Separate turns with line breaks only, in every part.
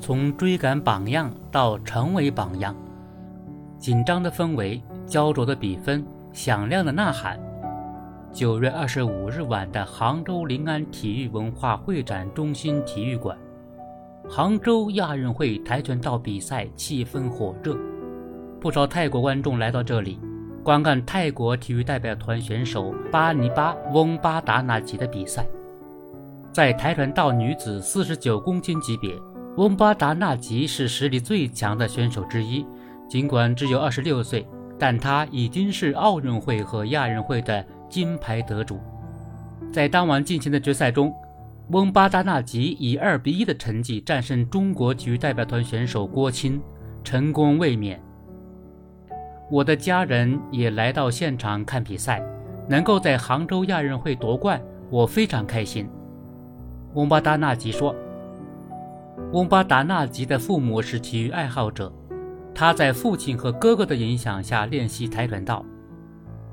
从追赶榜样到成为榜样，紧张的氛围，焦灼的比分，响亮的呐喊。九月二十五日晚的杭州临安体育文化会展中心体育馆，杭州亚运会跆拳道比赛气氛火热，不少泰国观众来到这里，观看泰国体育代表团选手巴尼巴翁巴达纳吉的比赛。在跆拳道女子四十九公斤级别。翁巴达纳吉是实力最强的选手之一，尽管只有二十六岁，但他已经是奥运会和亚运会的金牌得主。在当晚进行的决赛中，翁巴达纳吉以二比一的成绩战胜中国体育代表团选手郭钦，成功卫冕。我的家人也来到现场看比赛，能够在杭州亚运会夺冠，我非常开心。翁巴达纳吉说。翁巴达纳吉的父母是体育爱好者，他在父亲和哥哥的影响下练习跆拳道。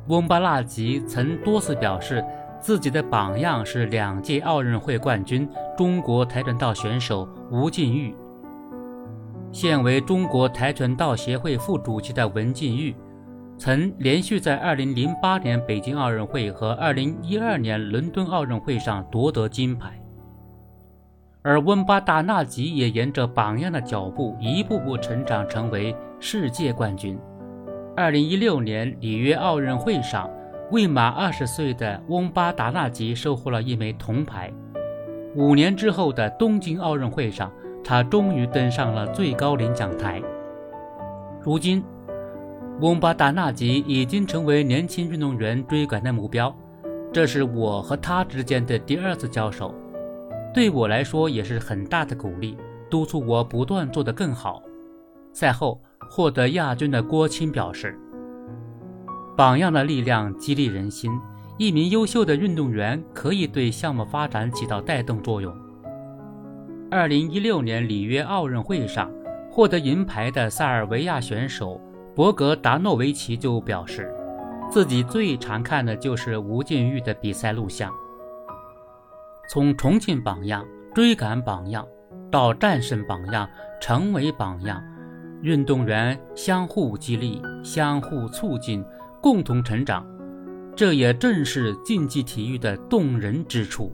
翁巴纳吉曾多次表示，自己的榜样是两届奥运会冠军中国跆拳道选手吴静玉。现为中国跆拳道协会副主席的文静玉，曾连续在2008年北京奥运会和2012年伦敦奥运会上夺得金牌。而温巴达纳吉也沿着榜样的脚步，一步步成长，成为世界冠军。二零一六年里约奥运会上，未满二十岁的翁巴达纳吉收获了一枚铜牌。五年之后的东京奥运会上，他终于登上了最高领奖台。如今，翁巴达纳吉已经成为年轻运动员追赶的目标。这是我和他之间的第二次交手。对我来说也是很大的鼓励，督促我不断做得更好。赛后获得亚军的郭钦表示：“榜样的力量激励人心，一名优秀的运动员可以对项目发展起到带动作用。”二零一六年里约奥运会上获得银牌的塞尔维亚选手博格达诺维奇就表示，自己最常看的就是吴禁玉的比赛录像。从重庆榜样、追赶榜样，到战胜榜样、成为榜样，运动员相互激励、相互促进、共同成长，这也正是竞技体育的动人之处。